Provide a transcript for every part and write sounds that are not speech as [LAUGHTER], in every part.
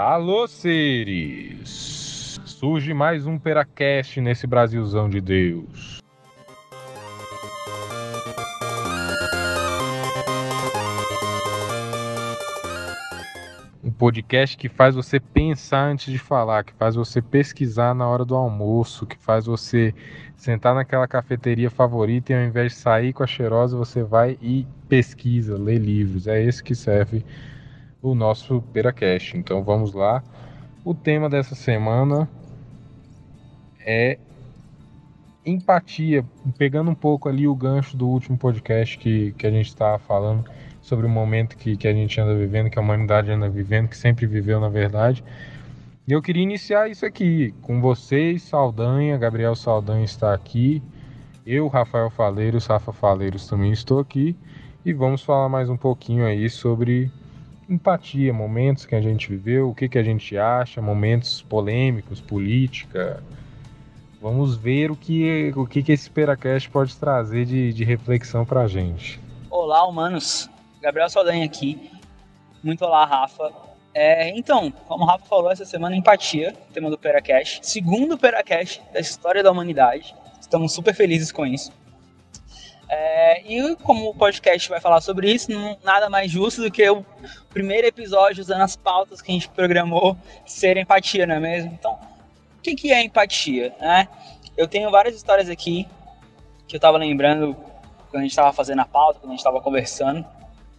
Alô, seres! Surge mais um Peracast nesse Brasilzão de Deus. Um podcast que faz você pensar antes de falar, que faz você pesquisar na hora do almoço, que faz você sentar naquela cafeteria favorita e ao invés de sair com a cheirosa, você vai e pesquisa, lê livros. É esse que serve o nosso Peracast. Então vamos lá. O tema dessa semana é empatia, pegando um pouco ali o gancho do último podcast que, que a gente estava falando sobre o momento que, que a gente anda vivendo, que a humanidade anda vivendo, que sempre viveu na verdade. E eu queria iniciar isso aqui com vocês, Saldanha, Gabriel Saldanha está aqui, eu, Rafael Faleiros, Rafa Faleiros também estou aqui, e vamos falar mais um pouquinho aí sobre empatia, momentos que a gente viveu, o que, que a gente acha, momentos polêmicos, política. Vamos ver o que, o que, que esse Peracast pode trazer de, de reflexão pra gente. Olá, humanos. Gabriel Saldanha aqui. Muito olá, Rafa. É, então, como o Rafa falou, essa semana empatia, tema do Peracast. Segundo Peracast da história da humanidade. Estamos super felizes com isso. É, e como o podcast vai falar sobre isso, não, nada mais justo do que o primeiro episódio usando as pautas que a gente programou ser empatia, não é mesmo? Então, o que, que é empatia? Né? Eu tenho várias histórias aqui que eu estava lembrando quando a gente estava fazendo a pauta, quando a gente estava conversando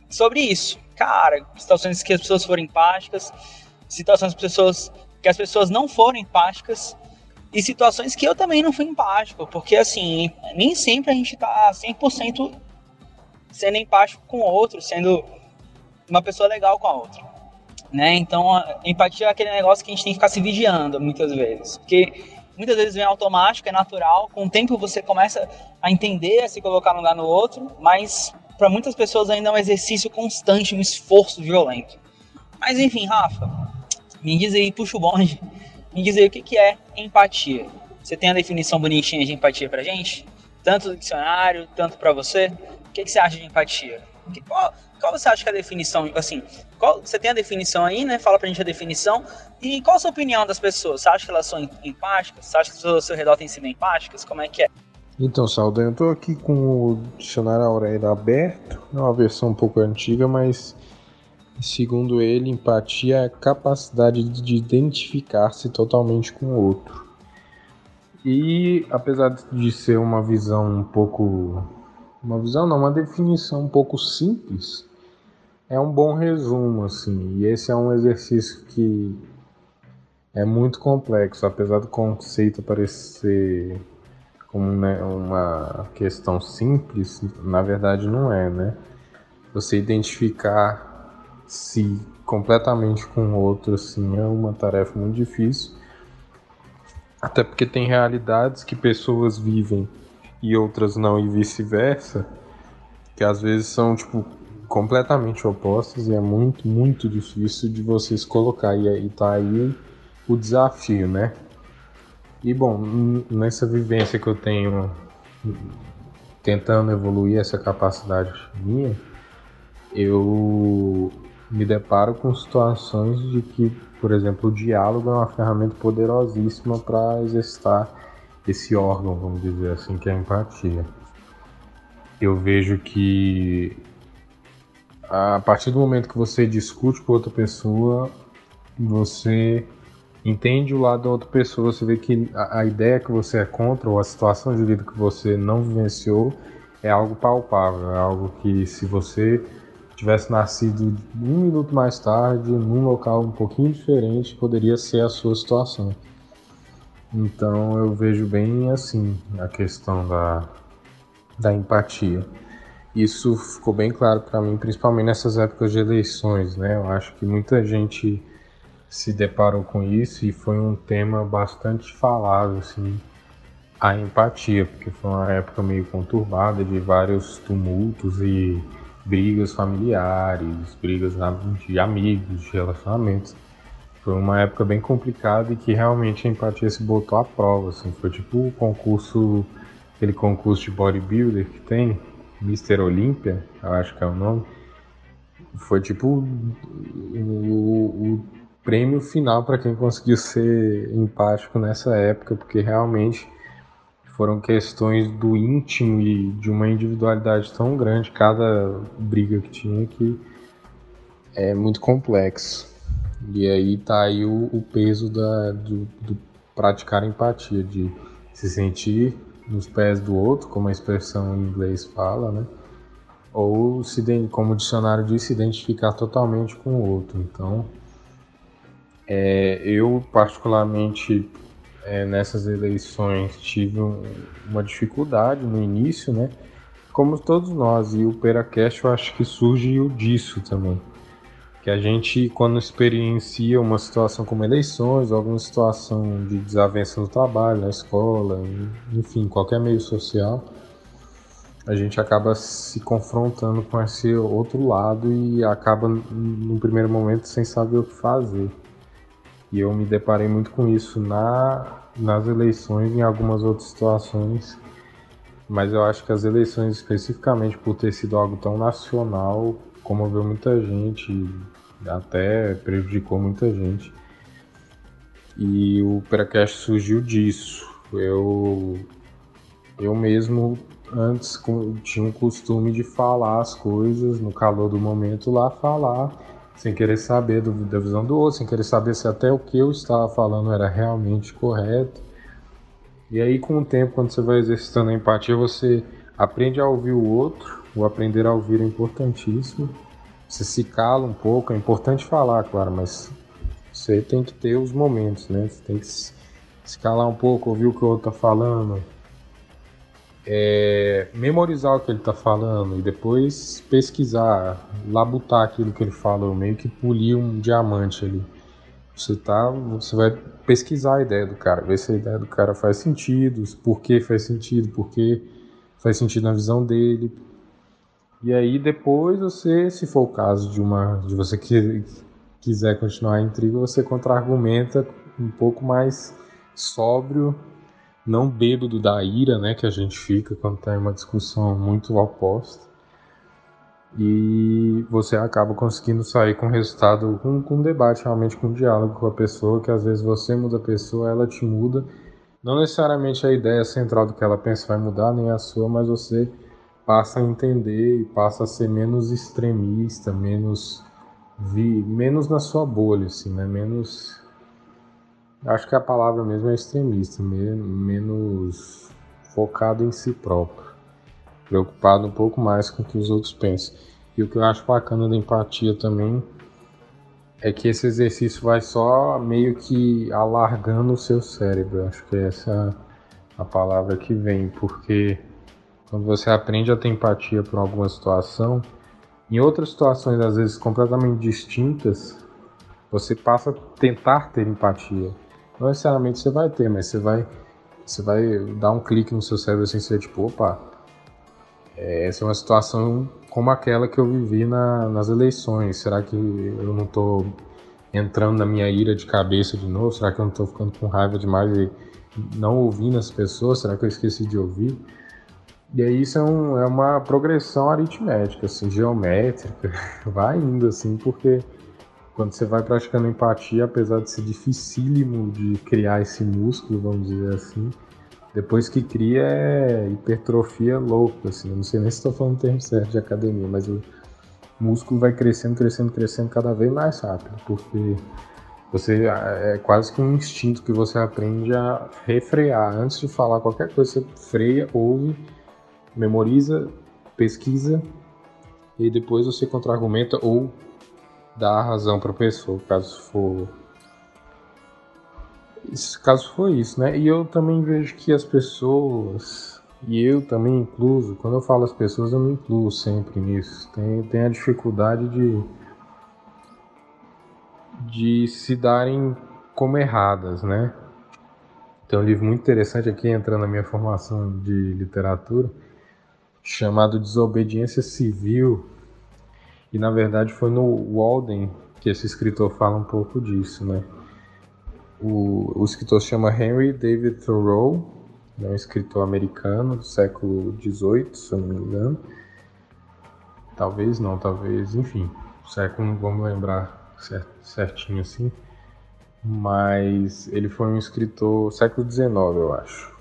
sobre isso. Cara, situações que as pessoas foram empáticas, situações que, pessoas, que as pessoas não foram empáticas e situações que eu também não fui empático, porque assim, nem sempre a gente tá 100% sendo empático com o outro, sendo uma pessoa legal com a outra. Né? Então, a empatia é aquele negócio que a gente tem que ficar se vigiando muitas vezes. Porque muitas vezes vem automático, é natural, com o tempo você começa a entender, a se colocar no lugar no outro, mas para muitas pessoas ainda é um exercício constante, um esforço violento. Mas enfim, Rafa, me diz aí, puxa o bonde me dizer o que, que é empatia. Você tem a definição bonitinha de empatia pra gente? Tanto do dicionário, tanto para você? O que, que você acha de empatia? Que, qual, qual você acha que é a definição? Assim, qual, você tem a definição aí, né? Fala pra gente a definição. E qual a sua opinião das pessoas? Você acha que elas são empáticas? Você acha que as pessoas ao seu redor têm sido empáticas? Como é que é? Então, Saldanha, eu tô aqui com o dicionário Aurélia aberto. É uma versão um pouco antiga, mas Segundo ele, empatia é a capacidade de identificar-se totalmente com o outro. E apesar de ser uma visão um pouco. Uma visão não, uma definição um pouco simples, é um bom resumo, assim. E esse é um exercício que é muito complexo, apesar do conceito parecer como né, uma questão simples, na verdade não é, né? Você identificar se completamente com o outro assim é uma tarefa muito difícil. Até porque tem realidades que pessoas vivem e outras não e vice-versa, que às vezes são tipo completamente opostas e é muito, muito difícil de vocês colocar e aí tá aí o desafio, né? E bom, nessa vivência que eu tenho tentando evoluir essa capacidade minha, eu me deparo com situações de que, por exemplo, o diálogo é uma ferramenta poderosíssima para exercitar esse órgão, vamos dizer assim, que é a empatia. Eu vejo que a partir do momento que você discute com outra pessoa, você entende o lado da outra pessoa, você vê que a, ideia que você é contra ou a situação de vida que você não vivenciou é algo palpável, é algo que se você tivesse nascido um minuto mais tarde, num local um pouquinho diferente, poderia ser a sua situação. Então eu vejo bem assim a questão da, da empatia. Isso ficou bem claro para mim, principalmente nessas épocas de eleições, né? Eu acho que muita gente se deparou com isso e foi um tema bastante falado, assim, a empatia, porque foi uma época meio conturbada de vários tumultos e brigas familiares, brigas de amigos, de relacionamentos. Foi uma época bem complicada e que realmente a empatia se botou à prova, assim. Foi tipo o concurso, aquele concurso de bodybuilder que tem, Mr. Olympia, eu acho que é o nome. Foi tipo o, o, prêmio final para quem conseguiu ser empático nessa época, porque realmente foram questões do íntimo e de uma individualidade tão grande cada briga que tinha que é muito complexo. E aí tá aí o, o peso da, do, do praticar empatia, de se sentir nos pés do outro, como a expressão em inglês fala, né? Ou, se, como o dicionário diz, se identificar totalmente com o outro. Então, é, eu, particularmente, é, nessas eleições, tive um, uma dificuldade no início, né? Como todos nós, e o Peracast eu acho que surgiu disso também que a gente, quando experiencia uma situação como eleições, alguma situação de desavença no trabalho, na escola, enfim, qualquer meio social, a gente acaba se confrontando com esse outro lado e acaba, no primeiro momento, sem saber o que fazer. E eu me deparei muito com isso na, nas eleições e em algumas outras situações. Mas eu acho que as eleições, especificamente por ter sido algo tão nacional, comoveu muita gente, até prejudicou muita gente. E o Peracast surgiu disso. Eu, eu mesmo antes tinha o costume de falar as coisas no calor do momento lá, falar, sem querer saber do, da visão do outro, sem querer saber se até o que eu estava falando era realmente correto. E aí, com o tempo, quando você vai exercitando a empatia, você aprende a ouvir o outro o aprender a ouvir é importantíssimo. Você se cala um pouco, é importante falar, claro, mas você tem que ter os momentos, né? Você tem que se calar um pouco, ouvir o que o outro tá falando, é, memorizar o que ele está falando e depois pesquisar, labutar aquilo que ele falou, meio que polir um diamante ali. Você tá, você vai pesquisar a ideia do cara, ver se a ideia do cara faz sentido, por que faz sentido, por que faz sentido na visão dele, e aí depois você, se for o caso de uma de você que quiser continuar a intriga, você contra-argumenta um pouco mais sóbrio, não bêbado da ira, né, que a gente fica quando tem uma discussão muito oposta. E você acaba conseguindo sair com resultado, com, com um debate, realmente com um diálogo com a pessoa, que às vezes você muda a pessoa, ela te muda. Não necessariamente a ideia central do que ela pensa vai mudar, nem a sua, mas você passa a entender e passa a ser menos extremista, menos vi, menos na sua bolha, assim, né? Menos acho que a palavra mesmo é extremista, menos focado em si próprio, preocupado um pouco mais com o que os outros pensam. E o que eu acho bacana da empatia também é que esse exercício vai só meio que alargando o seu cérebro. Acho que essa é a palavra que vem, porque quando você aprende a ter empatia por alguma situação, em outras situações, às vezes completamente distintas, você passa a tentar ter empatia. Não necessariamente você vai ter, mas você vai, você vai dar um clique no seu cérebro assim, você tipo, opa, é, essa é uma situação como aquela que eu vivi na, nas eleições. Será que eu não estou entrando na minha ira de cabeça de novo? Será que eu não estou ficando com raiva demais e não ouvindo as pessoas? Será que eu esqueci de ouvir? E aí isso é, um, é uma progressão aritmética, assim, geométrica, [LAUGHS] vai indo assim, porque quando você vai praticando empatia, apesar de ser dificílimo de criar esse músculo, vamos dizer assim, depois que cria é hipertrofia louca, assim, não sei nem se estou falando o termo certo de academia, mas o músculo vai crescendo, crescendo, crescendo cada vez mais rápido, porque você é quase que um instinto que você aprende a refrear. Antes de falar qualquer coisa, você freia, ouve memoriza, pesquisa e depois você contra-argumenta ou dá a razão para a pessoa, caso for caso for isso, né? E eu também vejo que as pessoas e eu também incluso, quando eu falo as pessoas, eu me incluo sempre nisso. Tem, tem a dificuldade de de se darem como erradas, né? Tem um livro muito interessante aqui entrando na minha formação de literatura, chamado Desobediência Civil. E na verdade foi no Walden que esse escritor fala um pouco disso, né? O, o escritor se chama Henry David Thoreau, é um escritor americano do século XVIII, se eu não me engano. Talvez não, talvez, enfim, século não vamos lembrar certinho assim. mas ele foi um escritor século XIX, eu acho.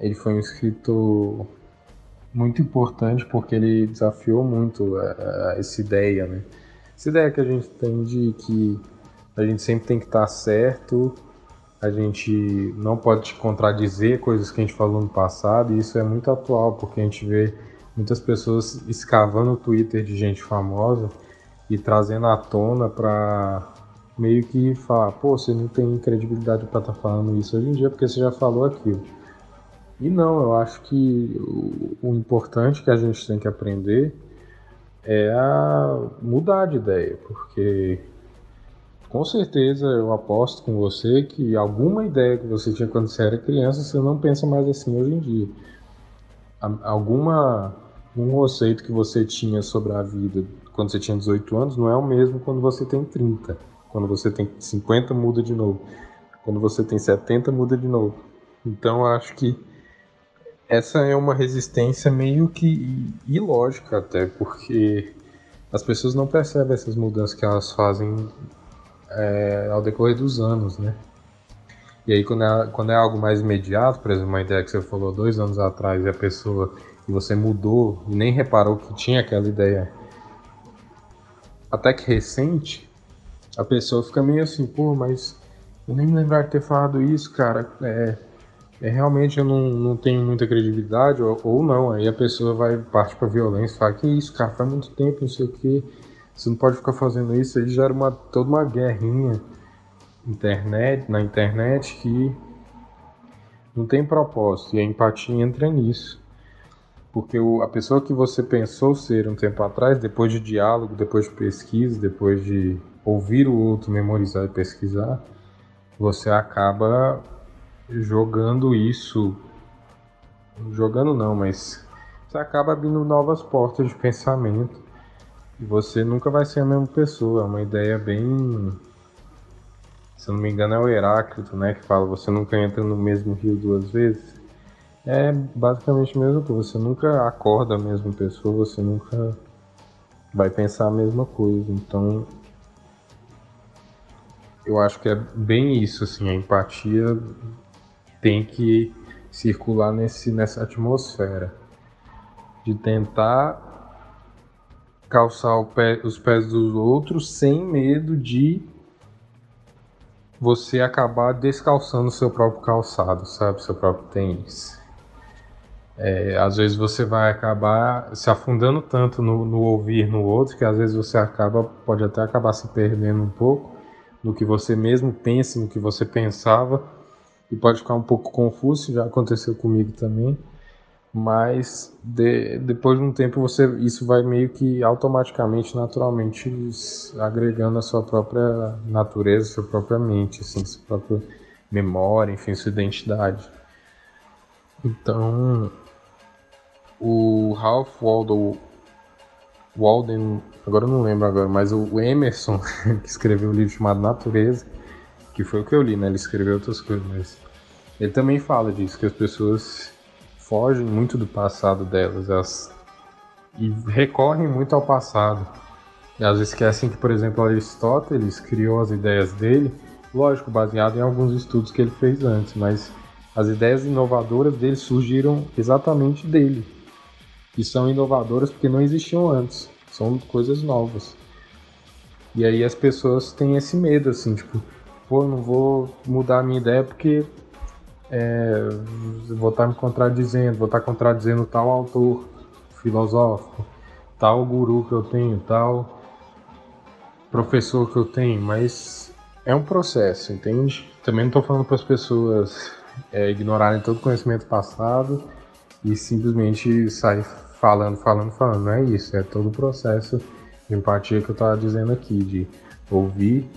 Ele foi um escritor muito importante porque ele desafiou muito a, essa ideia, né? Essa ideia que a gente tem de que a gente sempre tem que estar certo, a gente não pode contradizer coisas que a gente falou no passado, e isso é muito atual porque a gente vê muitas pessoas escavando o Twitter de gente famosa e trazendo à tona para meio que falar, pô, você não tem credibilidade para estar tá falando isso hoje em dia porque você já falou aquilo. E não, eu acho que o, o importante que a gente tem que aprender é a mudar de ideia, porque com certeza eu aposto com você que alguma ideia que você tinha quando você era criança, você não pensa mais assim hoje em dia. Alguma um conceito que você tinha sobre a vida quando você tinha 18 anos não é o mesmo quando você tem 30. Quando você tem 50 muda de novo. Quando você tem 70 muda de novo. Então acho que essa é uma resistência meio que ilógica até, porque as pessoas não percebem essas mudanças que elas fazem é, ao decorrer dos anos, né? E aí quando é, quando é algo mais imediato, por exemplo, uma ideia que você falou dois anos atrás e a pessoa e você mudou e nem reparou que tinha aquela ideia até que recente, a pessoa fica meio assim, pô, mas eu nem me lembrar de ter falado isso, cara. É, é, realmente eu não, não tenho muita credibilidade, ou, ou não, aí a pessoa vai partir pra violência fala, que isso, cara, faz muito tempo, não sei o que, você não pode ficar fazendo isso, aí gera uma, toda uma guerrinha internet, na internet que não tem propósito, e a empatia entra nisso. Porque o, a pessoa que você pensou ser um tempo atrás, depois de diálogo, depois de pesquisa, depois de ouvir o outro, memorizar e pesquisar, você acaba jogando isso. Jogando não, mas você acaba abrindo novas portas de pensamento. E você nunca vai ser a mesma pessoa. É uma ideia bem. Se não me engano, é o Heráclito, né? Que fala: você nunca entra no mesmo rio duas vezes. É basicamente mesmo que você nunca acorda a mesma pessoa, você nunca vai pensar a mesma coisa. Então, eu acho que é bem isso, assim, a empatia tem que circular nesse, nessa atmosfera de tentar calçar pé, os pés dos outros sem medo de você acabar descalçando seu próprio calçado, sabe? Seu próprio tênis. É, às vezes você vai acabar se afundando tanto no, no, ouvir no outro que às vezes você acaba pode até acabar se perdendo um pouco no que você mesmo pensa, no que você pensava e pode ficar um pouco confuso, já aconteceu comigo também, mas de, depois de um tempo você isso vai meio que automaticamente, naturalmente agregando a sua própria natureza, sua própria mente, assim, sua própria memória, enfim, sua identidade. Então, o Ralph Waldo Walden, agora eu não lembro agora, mas o Emerson, [LAUGHS] que escreveu um livro chamado Natureza, que foi o que eu li, né? Ele escreveu outras coisas, mas ele também fala disso, que as pessoas fogem muito do passado delas elas, e recorrem muito ao passado. E às vezes esquecem que, por exemplo, Aristóteles criou as ideias dele, lógico, baseado em alguns estudos que ele fez antes, mas as ideias inovadoras dele surgiram exatamente dele. E são inovadoras porque não existiam antes. São coisas novas. E aí as pessoas têm esse medo, assim, tipo, pô, não vou mudar minha ideia porque é, vou estar me contradizendo, vou estar contradizendo tal autor filosófico, tal guru que eu tenho, tal professor que eu tenho, mas é um processo, entende? Também não estou falando para as pessoas é, ignorarem todo o conhecimento passado e simplesmente sair falando, falando, falando. Não é isso, é todo o processo de empatia que eu estava dizendo aqui, de ouvir,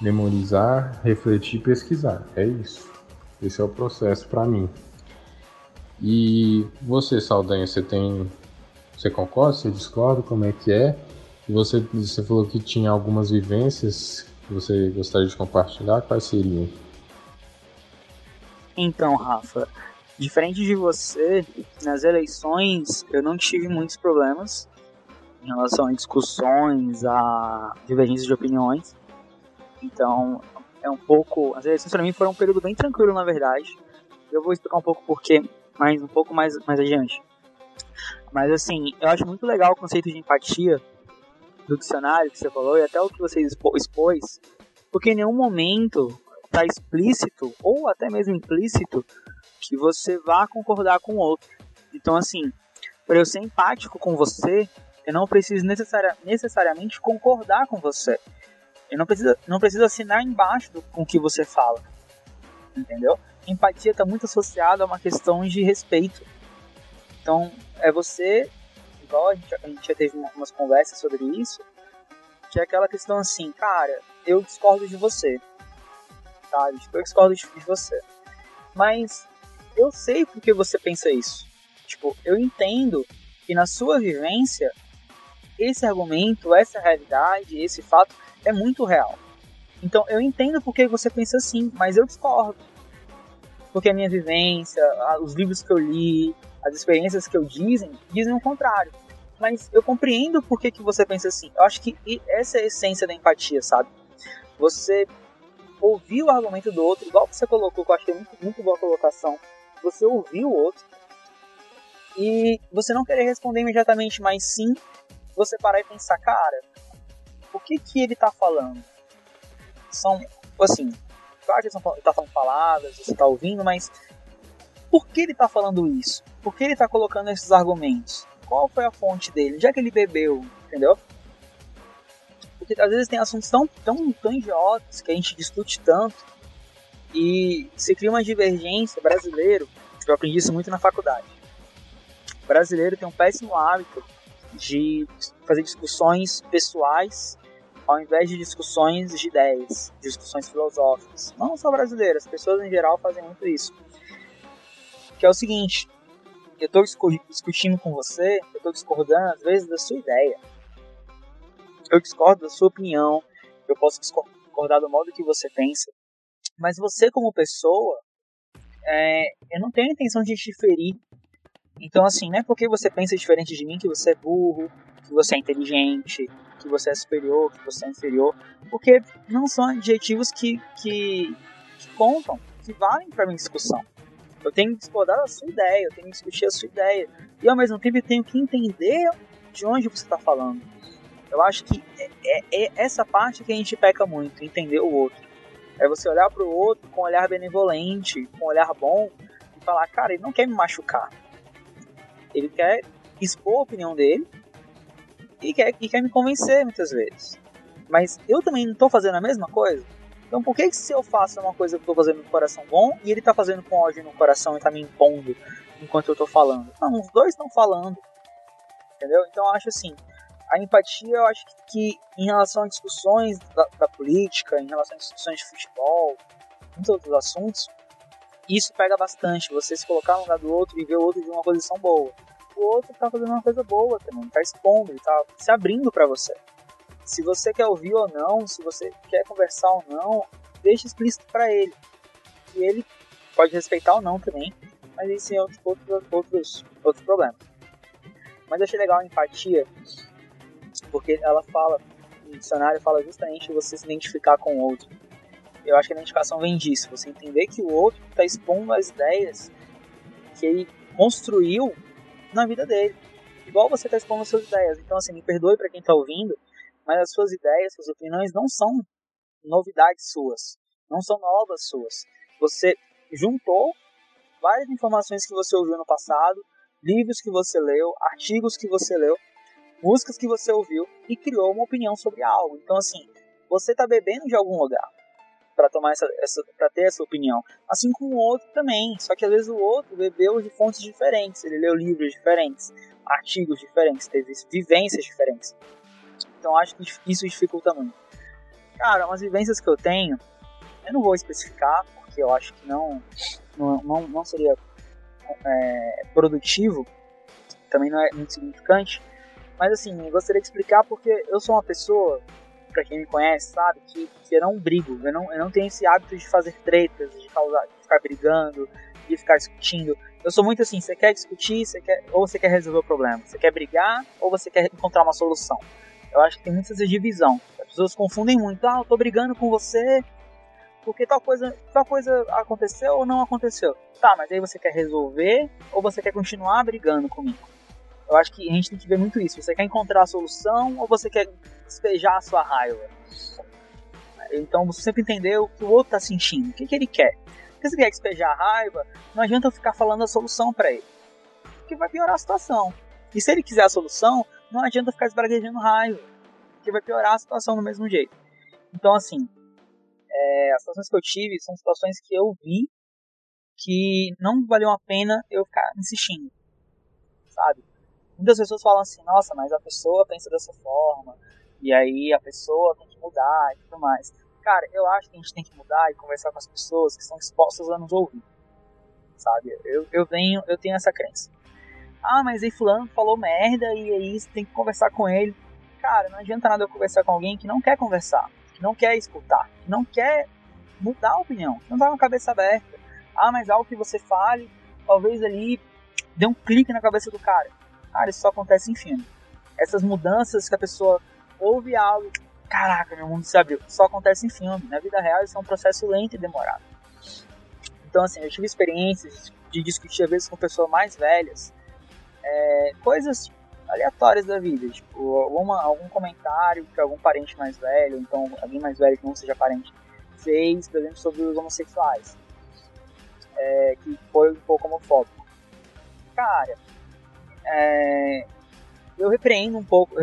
memorizar, refletir, pesquisar. É isso. Esse é o processo para mim. E você, Saldanha, você tem. Você concorda? Você discorda? Como é que é? Você, você falou que tinha algumas vivências que você gostaria de compartilhar. Quais seriam? Então, Rafa, diferente de você, nas eleições eu não tive muitos problemas em relação a discussões, a divergências de opiniões. Então, é um pouco. As eleições para mim foram um período bem tranquilo, na verdade. Eu vou explicar um pouco porquê mais um pouco mais, mais adiante. Mas assim, eu acho muito legal o conceito de empatia do dicionário que você falou e até o que você expôs, porque em nenhum momento está explícito ou até mesmo implícito que você vá concordar com o outro. Então assim, para eu ser empático com você, eu não preciso necessaria, necessariamente concordar com você. Eu não preciso, não preciso assinar embaixo do, com o que você fala. Entendeu? Empatia está muito associada a uma questão de respeito. Então, é você, igual a gente, a gente já teve umas conversas sobre isso, que é aquela questão assim, cara, eu discordo de você. Tá? Eu discordo de você. Mas eu sei porque você pensa isso. Tipo, eu entendo que na sua vivência esse argumento, essa realidade, esse fato é muito real. Então eu entendo porque você pensa assim, mas eu discordo. Porque a minha vivência, os livros que eu li, as experiências que eu dizem, dizem o contrário. Mas eu compreendo por que, que você pensa assim. Eu acho que essa é a essência da empatia, sabe? Você ouvir o argumento do outro, igual você colocou, que eu achei muito, muito boa colocação. Você ouvir o outro e você não querer responder imediatamente, mas sim você parar e pensar, cara, o que que ele tá falando? São, assim, claro que ele tá falando palavras, você tá ouvindo, mas por que ele tá falando isso? Por que ele tá colocando esses argumentos? Qual foi a fonte dele? Onde é que ele bebeu? Entendeu? Porque às vezes tem assuntos tão, tão, tão idiotas que a gente discute tanto e se cria uma divergência brasileiro. Eu aprendi isso muito na faculdade. O brasileiro tem um péssimo hábito de fazer discussões pessoais ao invés de discussões de ideias, discussões filosóficas. Não só brasileiras, pessoas em geral fazem muito isso. Que é o seguinte, eu estou discutindo com você, eu estou discordando às vezes da sua ideia. Eu discordo da sua opinião, eu posso discordar do modo que você pensa, mas você como pessoa, é, eu não tenho a intenção de te ferir então, assim, não é porque você pensa diferente de mim que você é burro, que você é inteligente, que você é superior, que você é inferior, porque não são adjetivos que, que, que contam, que valem para minha discussão. Eu tenho que discordar da sua ideia, eu tenho que discutir a sua ideia, e ao mesmo tempo eu tenho que entender de onde você está falando. Eu acho que é, é, é, essa parte que a gente peca muito, entender o outro. É você olhar para o outro com um olhar benevolente, com um olhar bom, e falar, cara, ele não quer me machucar ele quer expor a opinião dele e quer, e quer me convencer muitas vezes. Mas eu também não estou fazendo a mesma coisa. Então por que, se eu faço uma coisa que estou fazendo no coração bom e ele está fazendo com ódio no coração e está me impondo enquanto eu estou falando? Não, os dois estão falando. Entendeu? Então eu acho assim, a empatia eu acho que, que em relação a discussões da, da, política, em relação a discussões de futebol, muitos outros assuntos, isso pega bastante, você se colocar no lugar do outro e ver o outro de uma posição boa. O outro tá fazendo uma coisa boa também, tá expondo, tá se abrindo para você. Se você quer ouvir ou não, se você quer conversar ou não, deixe explícito para ele. E ele pode respeitar ou não também, mas isso é outros, outros, outros problemas. Mas eu achei legal a empatia, porque ela fala, o dicionário fala justamente você se identificar com o outro eu acho que a identificação vem disso, você entender que o outro está expondo as ideias que ele construiu na vida dele. Igual você está expondo as suas ideias. Então, assim, me perdoe para quem está ouvindo, mas as suas ideias, suas opiniões não são novidades suas, não são novas suas. Você juntou várias informações que você ouviu no passado, livros que você leu, artigos que você leu, músicas que você ouviu e criou uma opinião sobre algo. Então, assim, você está bebendo de algum lugar para tomar essa, essa para ter essa opinião. Assim como o outro também, só que às vezes o outro bebeu de fontes diferentes, ele leu livros diferentes, artigos diferentes, teve vivências diferentes. Então acho que isso dificulta muito. Cara, umas vivências que eu tenho, eu não vou especificar, porque eu acho que não não, não, seria é, produtivo, também não é muito significante, mas assim, gostaria de explicar porque eu sou uma pessoa para quem me conhece, sabe, que, que eu não brigo, eu não, eu não tenho esse hábito de fazer tretas, de, causar, de ficar brigando, de ficar discutindo. Eu sou muito assim, você quer discutir, você quer, ou você quer resolver o problema, você quer brigar ou você quer encontrar uma solução. Eu acho que tem muita essa divisão. As pessoas confundem muito, ah, eu tô brigando com você porque tal coisa, tal coisa aconteceu ou não aconteceu. Tá, mas aí você quer resolver ou você quer continuar brigando comigo? Eu acho que a gente tem que ver muito isso. Você quer encontrar a solução ou você quer despejar a sua raiva? Então você sempre entender o que o outro está sentindo, o que, que ele quer. Porque se ele quer despejar a raiva, não adianta eu ficar falando a solução para ele, porque vai piorar a situação. E se ele quiser a solução, não adianta ficar esbraguejando raiva, porque vai piorar a situação do mesmo jeito. Então, assim, é, as situações que eu tive são situações que eu vi que não valeu a pena eu ficar insistindo, sabe? Muitas pessoas falam assim, nossa, mas a pessoa pensa dessa forma, e aí a pessoa tem que mudar e tudo mais. Cara, eu acho que a gente tem que mudar e conversar com as pessoas que estão dispostas a nos ouvir, sabe? Eu, eu, venho, eu tenho essa crença. Ah, mas aí fulano falou merda e aí você tem que conversar com ele. Cara, não adianta nada eu conversar com alguém que não quer conversar, que não quer escutar, que não quer mudar a opinião, que não tá com a cabeça aberta. Ah, mas algo que você fale, talvez ali dê um clique na cabeça do cara. Cara, isso só acontece em filme. Essas mudanças que a pessoa ouve algo, caraca, meu mundo se abriu. Só acontece em filme. Na vida real, isso é um processo lento e demorado. Então, assim, eu tive experiências de discutir, às vezes, com pessoas mais velhas, é, coisas aleatórias da vida, tipo, alguma, algum comentário que algum parente mais velho, então alguém mais velho que não seja parente, fez, por exemplo, sobre os homossexuais, é, que foi um pouco homofóbico. Cara, é, eu repreendo um pouco,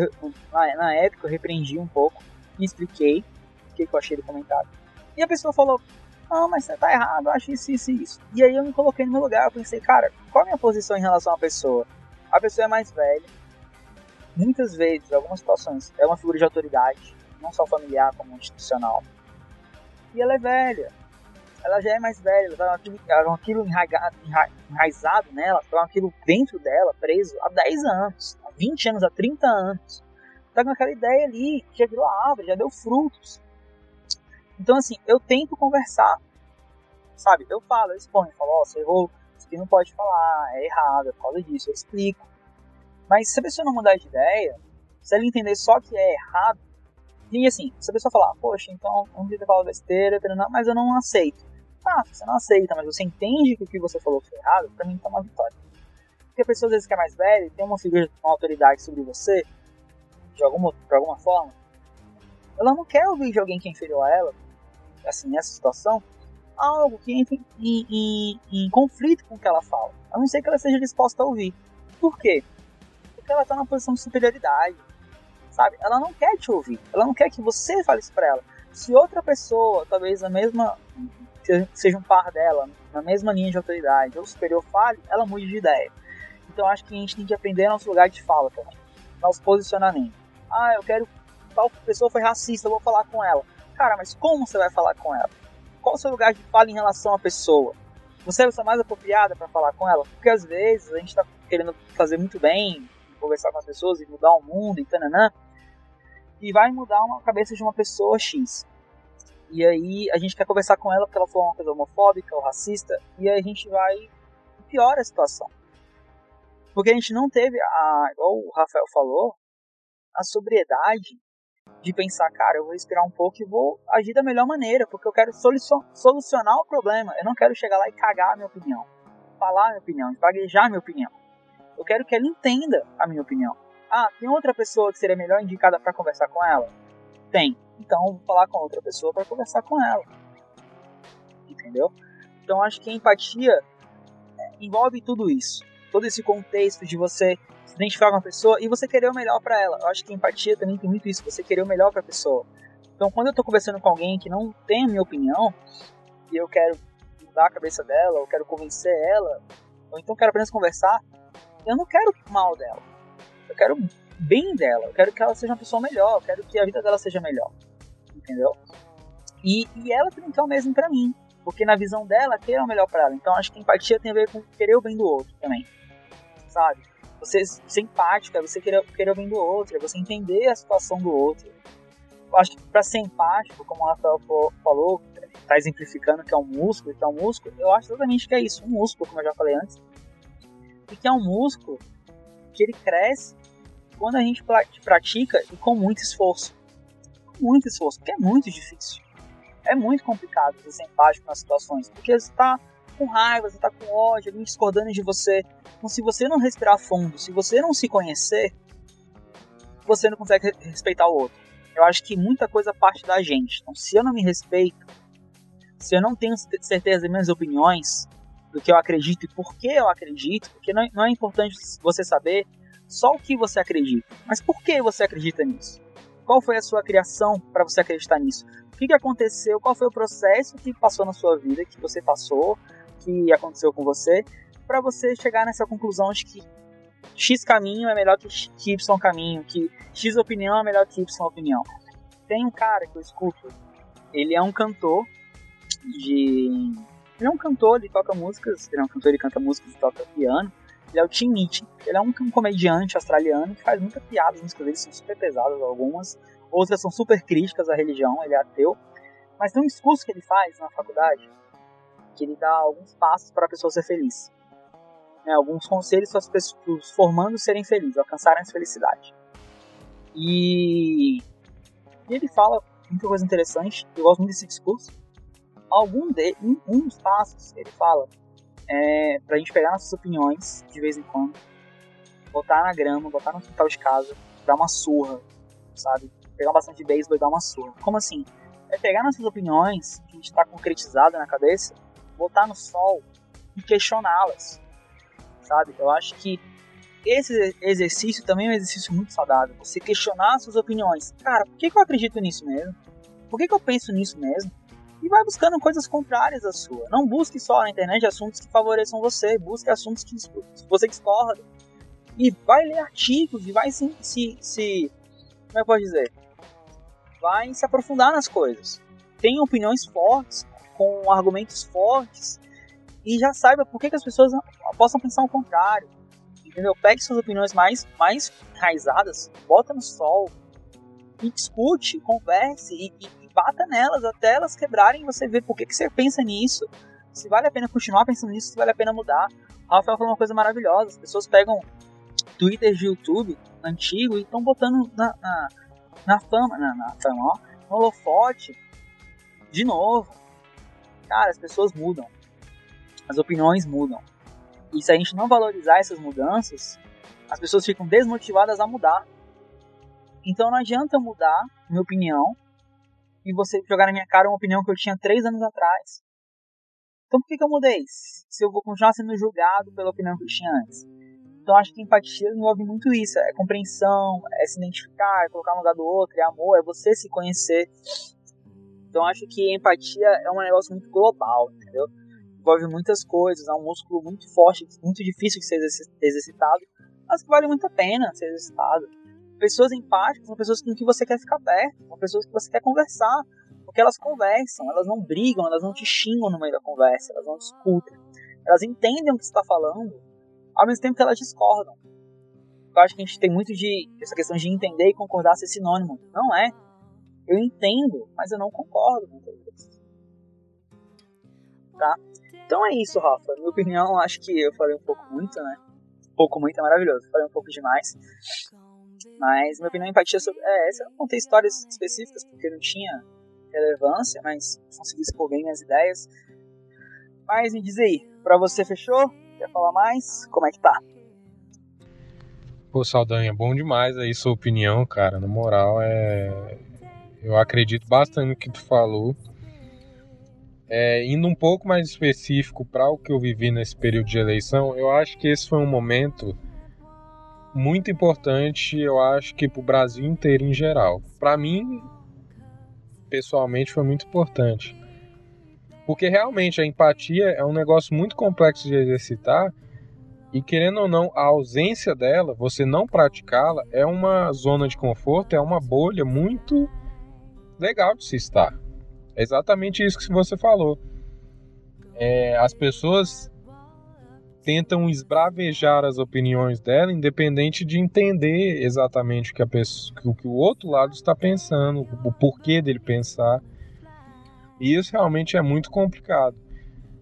na, época eu repreendi um pouco, e expliquei o que, eu achei do comentário. E a pessoa falou, não, mas você tá errado, eu acho isso, isso isso. E aí eu me coloquei no meu lugar, eu pensei, cara, qual a minha posição em relação à pessoa? A pessoa é mais velha, muitas vezes, em algumas situações, é uma figura de autoridade, não só familiar como institucional. E ela é velha, ela já é mais velha, ela aquilo, aquilo enraizado, enraizado nela, com aquilo dentro dela, preso há 10 anos, há 20 anos, há 30 anos. Tá com aquela ideia ali, já virou árvore, já deu frutos. Então, assim, eu tento conversar, sabe? Eu falo, eu exponho, falo, ó, oh, você errou, isso aqui não pode falar, é errado, é por causa disso, eu explico. Mas se a pessoa não mudar de ideia, se ela entender só que é errado, e assim, se a pessoa falar, poxa, então não devia ter falado besteira, mas eu não aceito. Ah, você não aceita, mas você entende que o que você falou foi errado, pra mim tá uma vitória. Porque a pessoa às vezes que é mais velha, tem uma figura, uma autoridade sobre você, de alguma, de alguma forma, ela não quer ouvir de alguém que é inferior a ela, assim, nessa situação, algo que entre em, em, em conflito com o que ela fala. A não ser que ela seja disposta a ouvir. Por quê? Porque ela está numa posição de superioridade, sabe? Ela não quer te ouvir, ela não quer que você fale isso para ela. Se outra pessoa, talvez a mesma seja um par dela, na mesma linha de autoridade, ou superior fale, ela mude de ideia. Então acho que a gente tem que aprender nosso lugar de fala nosso posicionamento. Ah, eu quero. Tal pessoa foi racista, eu vou falar com ela. Cara, mas como você vai falar com ela? Qual o seu lugar de fala em relação à pessoa? Você é a pessoa mais apropriada para falar com ela? Porque às vezes a gente está querendo fazer muito bem, conversar com as pessoas e mudar o mundo e tananã, e vai mudar uma cabeça de uma pessoa X. E aí a gente quer conversar com ela porque ela foi uma coisa homofóbica ou racista, e aí a gente vai piora a situação. Porque a gente não teve, a, igual o Rafael falou, a sobriedade de pensar, cara, eu vou respirar um pouco e vou agir da melhor maneira, porque eu quero solucionar o problema. Eu não quero chegar lá e cagar a minha opinião, falar a minha opinião, vaguejar a minha opinião. Eu quero que ela entenda a minha opinião. Ah, tem outra pessoa que seria melhor indicada para conversar com ela? Tem. Então vou falar com outra pessoa para conversar com ela. Entendeu? Então acho que a empatia é, envolve tudo isso. Todo esse contexto de você se identificar com uma pessoa e você querer o melhor para ela. Eu acho que a empatia também tem muito isso, você querer o melhor para a pessoa. Então quando eu tô conversando com alguém que não tem a minha opinião e eu quero mudar a cabeça dela, ou quero convencer ela, ou então quero apenas conversar, eu não quero mal dela. Eu quero bem dela, eu quero que ela seja uma pessoa melhor, eu quero que a vida dela seja melhor. Entendeu? E, e ela também quer o mesmo para mim, porque na visão dela, querer o melhor para ela. Então acho que empatia tem a ver com querer o bem do outro também. Sabe? Você ser é você querer, querer o bem do outro, é você entender a situação do outro. Eu acho que para ser empático, como o Rafael falou, tá exemplificando que é um músculo, que é um músculo, eu acho exatamente que é isso, um músculo, como eu já falei antes. E que é um músculo que ele cresce quando a gente pratica e com muito esforço. Muito esforço, porque é muito difícil. É muito complicado ser empático nas situações, porque você está com raiva, você está com ódio, alguém discordando de você. Então, se você não respirar fundo, se você não se conhecer, você não consegue respeitar o outro. Eu acho que muita coisa parte da gente. Então, se eu não me respeito, se eu não tenho certeza das minhas opiniões, do que eu acredito e por que eu acredito, porque não, não é importante você saber só o que você acredita, mas por que você acredita nisso? Qual foi a sua criação para você acreditar nisso? O que, que aconteceu? Qual foi o processo que passou na sua vida, que você passou, que aconteceu com você, para você chegar nessa conclusão de que X caminho é melhor que, Y caminho, que X opinião é melhor que Y opinião. Tem um cara que eu escuto, ele é um cantor de. Ele é um cantor, ele toca músicas, ele é um cantor, ele canta músicas e toca piano. Ele é o Tim Mitchell. Ele é um, um comediante australiano que faz muita piada. As músicas dele são super pesadas, algumas. Outras são super críticas à religião, ele é ateu. Mas tem um discurso que ele faz na faculdade que ele dá alguns passos para a pessoa ser feliz. Né, alguns conselhos para os formandos serem felizes, alcançarem a felicidade. E, e ele fala muita coisa interessante, eu gosto muito desse discurso. Algum de, um, um dos passos ele fala é, pra gente pegar nossas opiniões de vez em quando, botar na grama, botar no quintal de casa, dar uma surra, sabe? Pegar bastante beisebol e dar uma surra. Como assim? É pegar nossas opiniões, que a gente tá concretizada na cabeça, botar no sol e questioná-las, sabe? Eu acho que esse exercício também é um exercício muito saudável. Você questionar suas opiniões. Cara, por que, que eu acredito nisso mesmo? Por que, que eu penso nisso mesmo? E vai buscando coisas contrárias à sua. Não busque só na internet assuntos que favoreçam você, busque assuntos que você discorda. E vai ler artigos e vai se, se, se como é que eu posso dizer? Vai se aprofundar nas coisas. Tenha opiniões fortes, com argumentos fortes, e já saiba por que, que as pessoas possam pensar o contrário. Entendeu? Pegue suas opiniões mais, mais enraizadas, bota no sol, e discute, converse e, e, bata nelas até elas quebrarem e você ver por que, que você pensa nisso, se vale a pena continuar pensando nisso, se vale a pena mudar. Rafael falou uma coisa maravilhosa: as pessoas pegam Twitter de YouTube antigo e estão botando na, na, na, fama, na, na fama, ó, no holofote de novo. Cara, as pessoas mudam, as opiniões mudam. E se a gente não valorizar essas mudanças, as pessoas ficam desmotivadas a mudar. Então não adianta mudar minha opinião e você jogar na minha cara uma opinião que eu tinha três anos atrás. Então por que, que eu mudei? Se eu vou continuar sendo julgado pela opinião que eu tinha antes. Então acho que empatia envolve muito isso. É compreensão, é se identificar, é colocar no lugar do outro, é amor, é você se conhecer. Então acho que empatia é um negócio muito global, entendeu? Envolve muitas coisas, é um músculo muito forte, muito difícil de ser exercitado, mas que vale muito a pena ser exercitado. Pessoas empáticas são pessoas com quem você quer ficar perto, são pessoas que você quer conversar, porque elas conversam, elas não brigam, elas não te xingam no meio da conversa, elas não discutem. Elas entendem o que você está falando, ao mesmo tempo que elas discordam. Eu acho que a gente tem muito de essa questão de entender e concordar ser sinônimo. Não é. Eu entendo, mas eu não concordo muitas vezes. Tá? Então é isso, Rafa. Minha opinião, acho que eu falei um pouco muito, né? Pouco muito é maravilhoso. Falei um pouco demais. Mas minha opinião empatia sobre. É, essa eu contei histórias específicas porque não tinha relevância, mas consegui expor bem minhas ideias. Mas me diz aí, pra você fechou? Quer falar mais? Como é que tá? Pô, Saldanha, bom demais aí sua opinião, cara. Na moral, é. Eu acredito bastante no que tu falou. É, indo um pouco mais específico para o que eu vivi nesse período de eleição, eu acho que esse foi um momento muito importante, eu acho que para o Brasil inteiro em geral. Para mim, pessoalmente, foi muito importante. Porque realmente a empatia é um negócio muito complexo de exercitar e querendo ou não, a ausência dela, você não praticá-la, é uma zona de conforto, é uma bolha muito legal de se estar. É exatamente isso que você falou. É, as pessoas tentam esbravejar as opiniões dela, independente de entender exatamente o que, pessoa, o, que o outro lado está pensando, o porquê dele pensar. E isso realmente é muito complicado.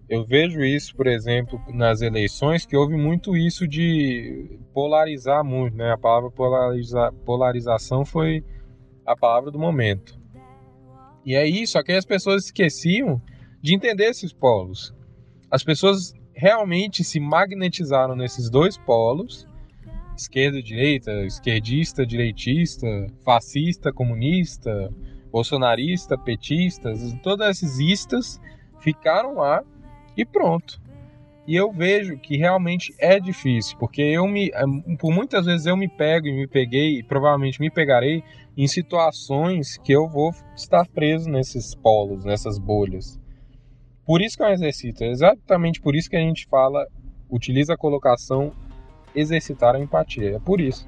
Eu vejo isso, por exemplo, nas eleições, que houve muito isso de polarizar muito, né? A palavra polariza, polarização foi a palavra do momento. E aí, só que as pessoas esqueciam de entender esses polos. As pessoas realmente se magnetizaram nesses dois polos, esquerda direita, esquerdista, direitista, fascista, comunista, bolsonarista, petistas, todas esses istas ficaram lá e pronto. E eu vejo que realmente é difícil, porque eu me, por muitas vezes eu me pego e me peguei, e provavelmente me pegarei em situações que eu vou estar preso nesses polos, nessas bolhas. Por isso que é exercício, é exatamente por isso que a gente fala, utiliza a colocação exercitar a empatia, é por isso.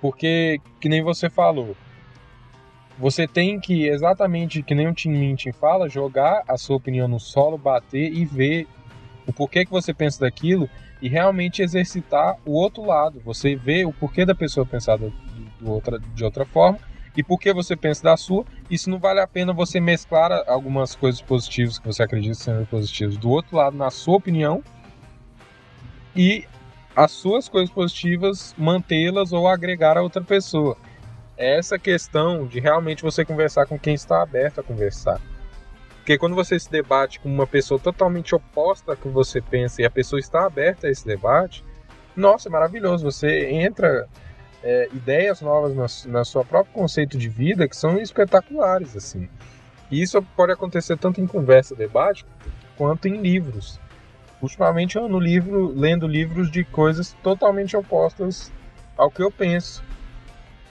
Porque, que nem você falou, você tem que, exatamente que nem o Tim Minchin fala, jogar a sua opinião no solo, bater e ver o porquê que você pensa daquilo e realmente exercitar o outro lado. Você vê o porquê da pessoa pensar do, do outra, de outra forma e por que você pensa da sua. Isso não vale a pena você mesclar algumas coisas positivas que você acredita sendo positivas do outro lado, na sua opinião, e as suas coisas positivas mantê-las ou agregar a outra pessoa. É essa questão de realmente você conversar com quem está aberto a conversar. Porque quando você se debate com uma pessoa totalmente oposta ao que você pensa e a pessoa está aberta a esse debate, nossa, é maravilhoso. Você entra é, ideias novas na, na sua próprio conceito de vida que são espetaculares, assim. E isso pode acontecer tanto em conversa, debate, quanto em livros. Ultimamente eu ando livro, lendo livros de coisas totalmente opostas ao que eu penso.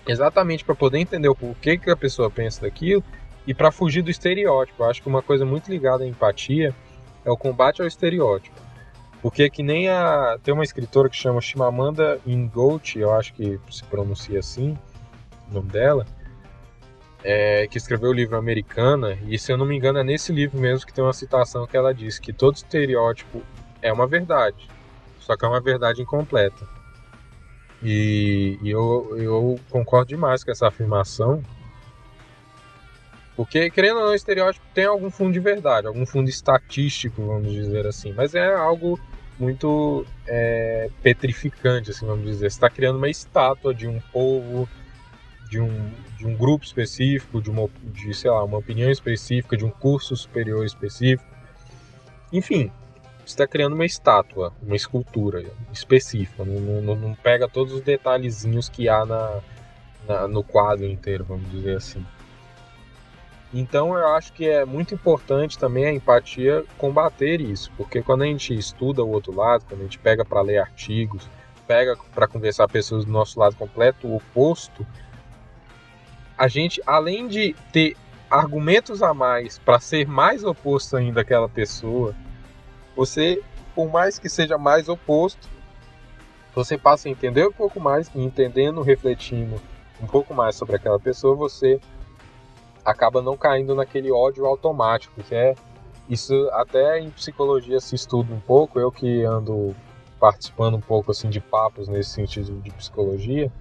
Exatamente para poder entender o porquê que a pessoa pensa daquilo e para fugir do estereótipo. Eu acho que uma coisa muito ligada à empatia é o combate ao estereótipo. Porque que nem a. Tem uma escritora que chama Shimamanda Ngozi, eu acho que se pronuncia assim, o nome dela, é, que escreveu o livro Americana, e se eu não me engano é nesse livro mesmo que tem uma citação que ela diz que todo estereótipo é uma verdade, só que é uma verdade incompleta. E, e eu, eu concordo demais com essa afirmação, porque, querendo ou não, estereótipo tem algum fundo de verdade, algum fundo estatístico, vamos dizer assim. Mas é algo muito é, petrificante, assim, vamos dizer. Você está criando uma estátua de um povo, de um, de um grupo específico, de, uma, de, sei lá, uma opinião específica, de um curso superior específico. Enfim, você está criando uma estátua, uma escultura específica. Não, não, não pega todos os detalhezinhos que há na, na, no quadro inteiro, vamos dizer assim. Então eu acho que é muito importante também a empatia combater isso, porque quando a gente estuda o outro lado, quando a gente pega para ler artigos, pega para conversar pessoas do nosso lado completo oposto, a gente além de ter argumentos a mais para ser mais oposto ainda àquela pessoa, você, por mais que seja mais oposto, você passa a entender um pouco mais e entendendo, refletindo um pouco mais sobre aquela pessoa, você acaba não caindo naquele ódio automático, que é isso até em psicologia se estuda um pouco, eu que ando participando um pouco assim de papos nesse sentido de psicologia,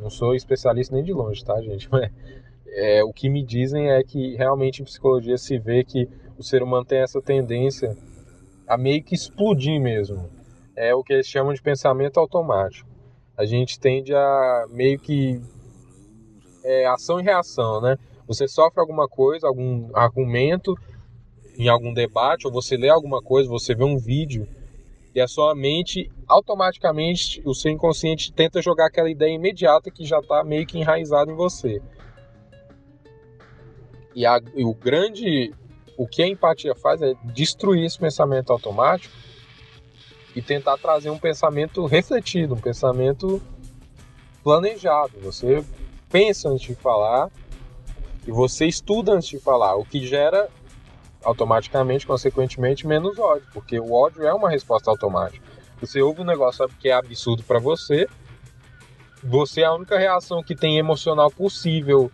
não sou especialista nem de longe, tá, gente? [LAUGHS] Mas é, o que me dizem é que realmente em psicologia se vê que o ser humano tem essa tendência a meio que explodir mesmo. É o que eles chamam de pensamento automático. A gente tende a meio que é, ação e reação, né? Você sofre alguma coisa, algum argumento em algum debate, ou você lê alguma coisa, você vê um vídeo, e a sua mente, automaticamente, o seu inconsciente tenta jogar aquela ideia imediata que já está meio que enraizada em você. E, a, e o grande. O que a empatia faz é destruir esse pensamento automático e tentar trazer um pensamento refletido, um pensamento planejado. Você pensa antes de falar e você estuda antes de falar, o que gera automaticamente, consequentemente, menos ódio, porque o ódio é uma resposta automática. Você ouve um negócio que é absurdo para você, você é a única reação que tem emocional possível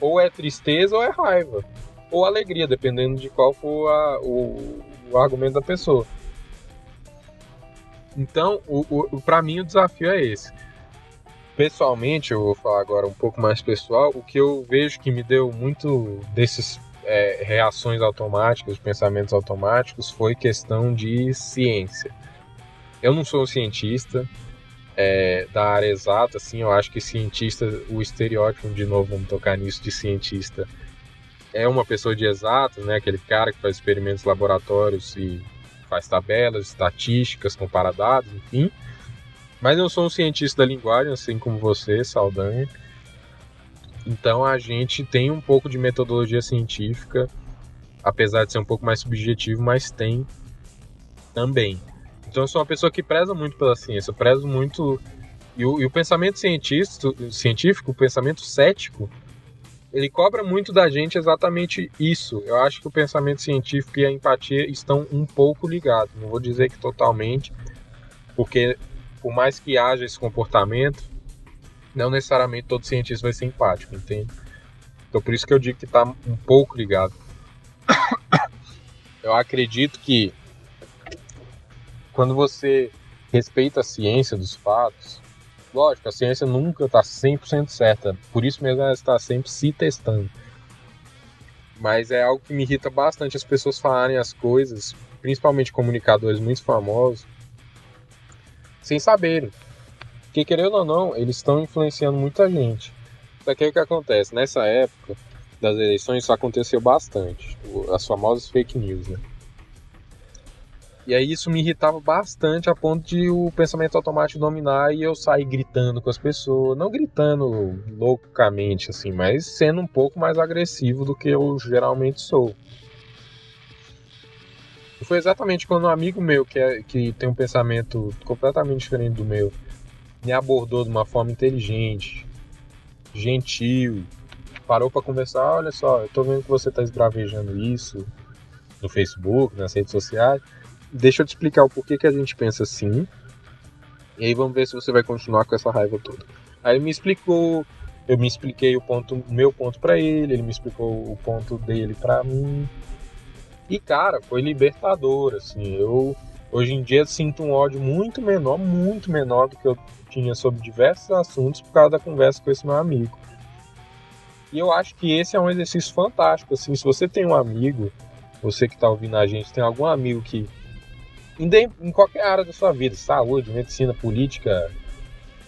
ou é tristeza ou é raiva, ou alegria, dependendo de qual for a, o, o, argumento da pessoa. Então, o, o para mim, o desafio é esse pessoalmente, eu vou falar agora um pouco mais pessoal, o que eu vejo que me deu muito desses é, reações automáticas, pensamentos automáticos, foi questão de ciência. Eu não sou um cientista é, da área exata, assim, eu acho que cientista, o estereótipo, de novo, vamos tocar nisso, de cientista, é uma pessoa de exato, né? Aquele cara que faz experimentos laboratórios e faz tabelas, estatísticas, compara dados, enfim. Mas eu sou um cientista da linguagem, assim como você, Saldanha. Então a gente tem um pouco de metodologia científica, apesar de ser um pouco mais subjetivo, mas tem também. Então eu sou uma pessoa que preza muito pela ciência, eu prezo muito. E o, e o pensamento científico, o pensamento cético, ele cobra muito da gente exatamente isso. Eu acho que o pensamento científico e a empatia estão um pouco ligados. Não vou dizer que totalmente, porque por mais que haja esse comportamento, não necessariamente todo cientista vai ser empático, entende? Então por isso que eu digo que está um pouco ligado. Eu acredito que quando você respeita a ciência dos fatos, lógico, a ciência nunca está 100% certa, por isso mesmo ela está sempre se testando. Mas é algo que me irrita bastante as pessoas falarem as coisas, principalmente comunicadores muito famosos, sem saberem. Porque, querendo ou não, eles estão influenciando muita gente. Aí o que acontece? Nessa época das eleições, isso aconteceu bastante. As famosas fake news, né? E aí isso me irritava bastante a ponto de o pensamento automático dominar e eu sair gritando com as pessoas. Não gritando loucamente, assim, mas sendo um pouco mais agressivo do que eu geralmente sou. Foi exatamente quando um amigo meu, que, é, que tem um pensamento completamente diferente do meu, me abordou de uma forma inteligente, gentil, parou para conversar. Olha só, eu tô vendo que você tá esbravejando isso no Facebook, nas redes sociais deixa eu te explicar o porquê que a gente pensa assim. E aí vamos ver se você vai continuar com essa raiva toda. Aí ele me explicou, eu me expliquei o ponto, meu ponto para ele, ele me explicou o ponto dele para mim. E cara, foi libertador, assim. Eu hoje em dia sinto um ódio muito menor, muito menor do que eu tinha sobre diversos assuntos por causa da conversa com esse meu amigo. E eu acho que esse é um exercício fantástico, assim, se você tem um amigo, você que está ouvindo a gente, tem algum amigo que em qualquer área da sua vida, saúde, medicina, política,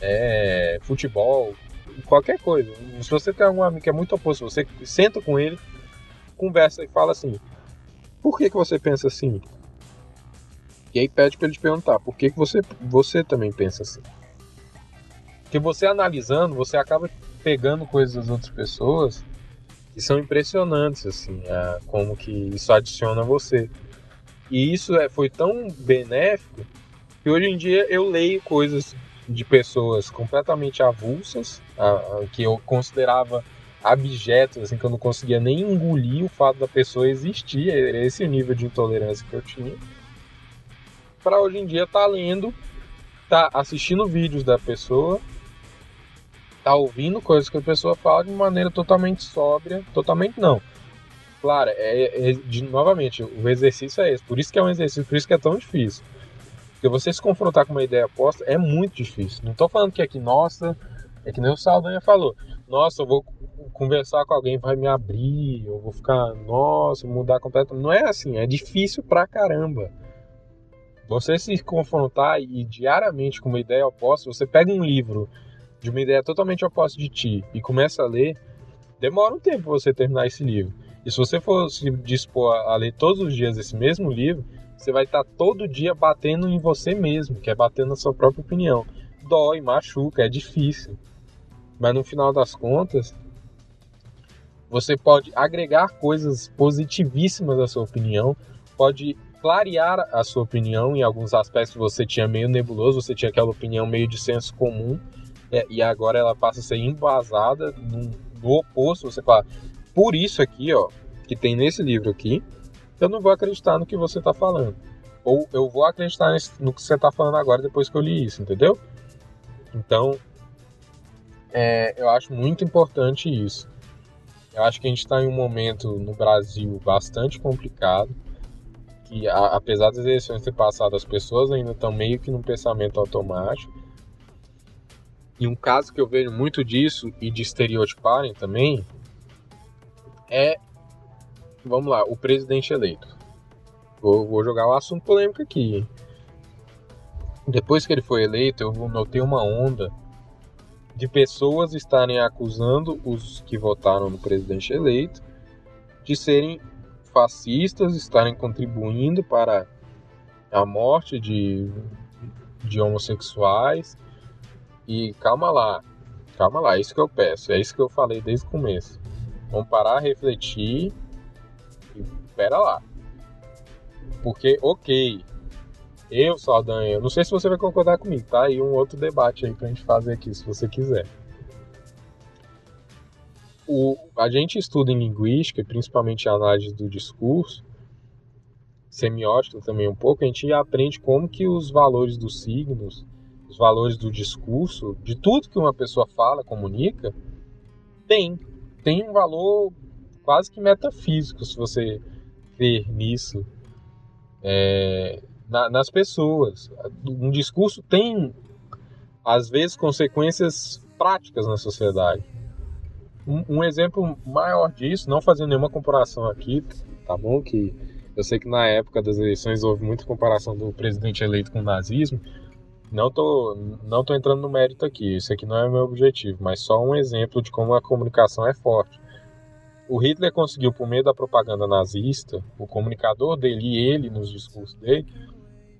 é, futebol, qualquer coisa. Se você tem algum amigo que é muito oposto, você senta com ele, conversa e fala assim: por que, que você pensa assim? E aí pede para ele te perguntar: por que, que você, você também pensa assim? Porque você analisando, você acaba pegando coisas das outras pessoas que são impressionantes, assim, como que isso adiciona a você. E isso é, foi tão benéfico que hoje em dia eu leio coisas de pessoas completamente avulsas, a, a, que eu considerava abjetos, assim, que eu não conseguia nem engolir o fato da pessoa existir, esse é o nível de intolerância que eu tinha. Para hoje em dia tá lendo, tá assistindo vídeos da pessoa, tá ouvindo coisas que a pessoa fala de maneira totalmente sóbria, totalmente não, Claro, é, é, de, novamente, o exercício é esse. Por isso que é um exercício, por isso que é tão difícil. Porque você se confrontar com uma ideia oposta é muito difícil. Não estou falando que aqui, nossa, é que nem o Saldanha falou. Nossa, eu vou conversar com alguém, vai me abrir, eu vou ficar, nossa, mudar completamente. Não é assim, é difícil pra caramba. Você se confrontar e diariamente com uma ideia oposta, você pega um livro de uma ideia totalmente oposta de ti e começa a ler, demora um tempo você terminar esse livro. E se você for se dispor a ler todos os dias esse mesmo livro, você vai estar todo dia batendo em você mesmo, que é batendo na sua própria opinião. Dói, machuca, é difícil. Mas no final das contas, você pode agregar coisas positivíssimas à sua opinião, pode clarear a sua opinião em alguns aspectos que você tinha meio nebuloso, você tinha aquela opinião meio de senso comum, é, e agora ela passa a ser embasada no, no oposto, você fala, por isso aqui, ó, que tem nesse livro aqui, eu não vou acreditar no que você está falando. Ou eu vou acreditar no que você está falando agora depois que eu li isso, entendeu? Então, é, eu acho muito importante isso. Eu acho que a gente está em um momento no Brasil bastante complicado, que a, apesar das eleições ter passado, as pessoas ainda estão meio que num pensamento automático. E um caso que eu vejo muito disso e de estereotiparem também é, vamos lá, o presidente eleito. Vou, vou jogar o um assunto polêmico aqui. Depois que ele foi eleito, eu notei uma onda de pessoas estarem acusando os que votaram no presidente eleito de serem fascistas, estarem contribuindo para a morte de, de homossexuais. E calma lá, calma lá, é isso que eu peço, é isso que eu falei desde o começo. Vamos parar, refletir e pera lá. Porque, ok, eu, Saldanha, não sei se você vai concordar comigo, tá? E um outro debate aí pra gente fazer aqui, se você quiser. O, a gente estuda em linguística, principalmente análise do discurso, semiótica também um pouco, a gente aprende como que os valores dos signos, os valores do discurso, de tudo que uma pessoa fala, comunica, tem. Tem um valor quase que metafísico, se você ver nisso. É, na, nas pessoas. Um discurso tem, às vezes, consequências práticas na sociedade. Um, um, exemplo maior disso, não fazendo nenhuma comparação aqui, tá bom? Que eu sei que na época das eleições houve muita comparação do presidente eleito com o nazismo. Não tô, não tô entrando no mérito aqui, isso aqui não é meu objetivo, mas só um exemplo de como a comunicação é forte. O Hitler conseguiu, por meio da propaganda nazista, o comunicador dele e ele, nos discursos dele,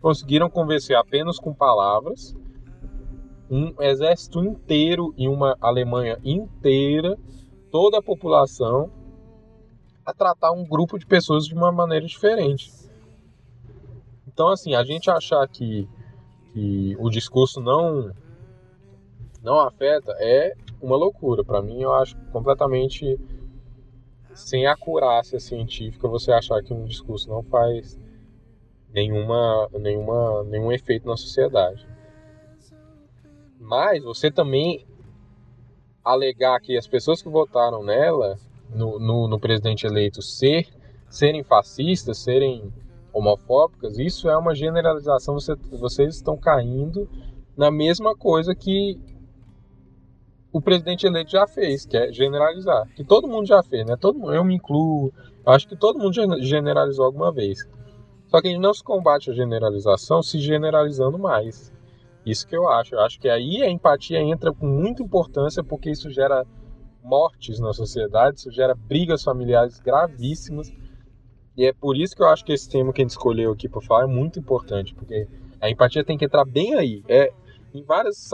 conseguiram convencer apenas com palavras um exército inteiro e uma Alemanha inteira, toda a população, a tratar um grupo de pessoas de uma maneira diferente. Então, assim, a gente achar que, que o discurso não não afeta é uma loucura. Para mim, eu acho completamente sem acurácia científica você achar que um discurso não faz nenhuma, nenhuma, nenhum efeito na sociedade. Mas você também alegar que as pessoas que votaram nela, no, no, no presidente eleito, ser, serem fascistas, serem homofóbicas, isso é uma generalização. Você, vocês estão caindo na mesma coisa que o presidente eleito já fez, que é generalizar. Que todo mundo já fez, né? Todo eu me incluo. Acho que todo mundo generalizou alguma vez. Só que a gente não se combate a generalização se generalizando mais. Isso que eu acho. Eu acho que aí a empatia entra com muita importância porque isso gera mortes na sociedade, isso gera brigas familiares gravíssimas. E é por isso que eu acho que esse tema que a gente escolheu aqui para falar é muito importante, porque a empatia tem que entrar bem aí. É em várias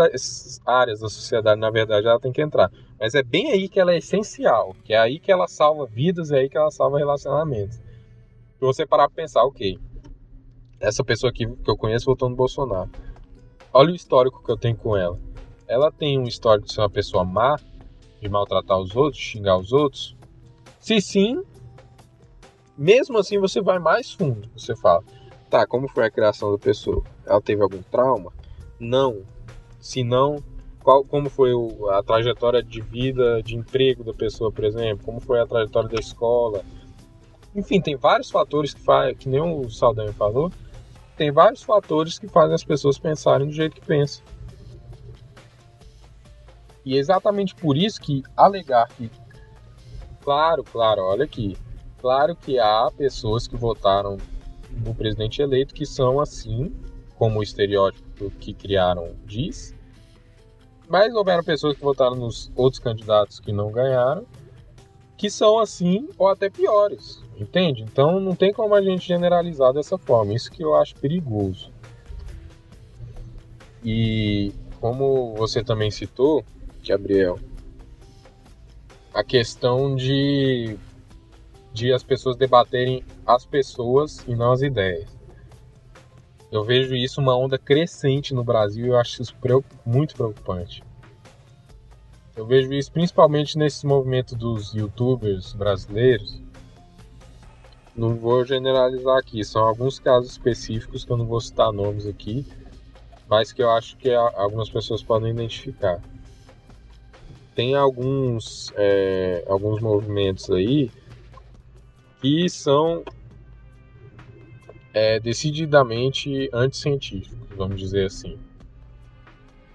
áreas da sociedade, na verdade, ela tem que entrar. Mas é bem aí que ela é essencial, que é aí que ela salva vidas, é aí que ela salva relacionamentos. Se você parar para pensar, ok, essa pessoa aqui que eu conheço votou no Bolsonaro. Olha o histórico que eu tenho com ela. Ela tem um histórico de ser uma pessoa má, de maltratar os outros, xingar os outros. Se sim, mesmo assim você vai mais fundo. Você fala, tá, como foi a criação da pessoa? Ela teve algum trauma? Não. Se não, qual, como foi o, a trajetória de vida, de emprego da pessoa, por exemplo? Como foi a trajetória da escola? Enfim, tem vários fatores que faz, que nem o Saldanha falou, tem vários fatores que fazem as pessoas pensarem do jeito que pensam. E é exatamente por isso que alegar que, claro, claro, olha aqui, claro que há pessoas que votaram no presidente eleito que são assim, como o estereótipo que criaram diz, mas houveram pessoas que votaram nos outros candidatos que não ganharam, que são assim ou até piores. Entende? Então não tem como a gente generalizar dessa forma. Isso que eu acho perigoso. E como você também citou, Gabriel, a questão de, de as pessoas debaterem as pessoas e não as ideias. Eu vejo isso uma onda crescente no Brasil e eu acho isso muito preocupante. Eu vejo isso principalmente nesse movimento dos youtubers brasileiros não vou generalizar aqui, são alguns casos específicos que eu não vou citar nomes aqui, mas que eu acho que algumas pessoas podem identificar. Tem alguns, é, alguns movimentos aí que são é, decididamente anticientíficos, vamos dizer assim.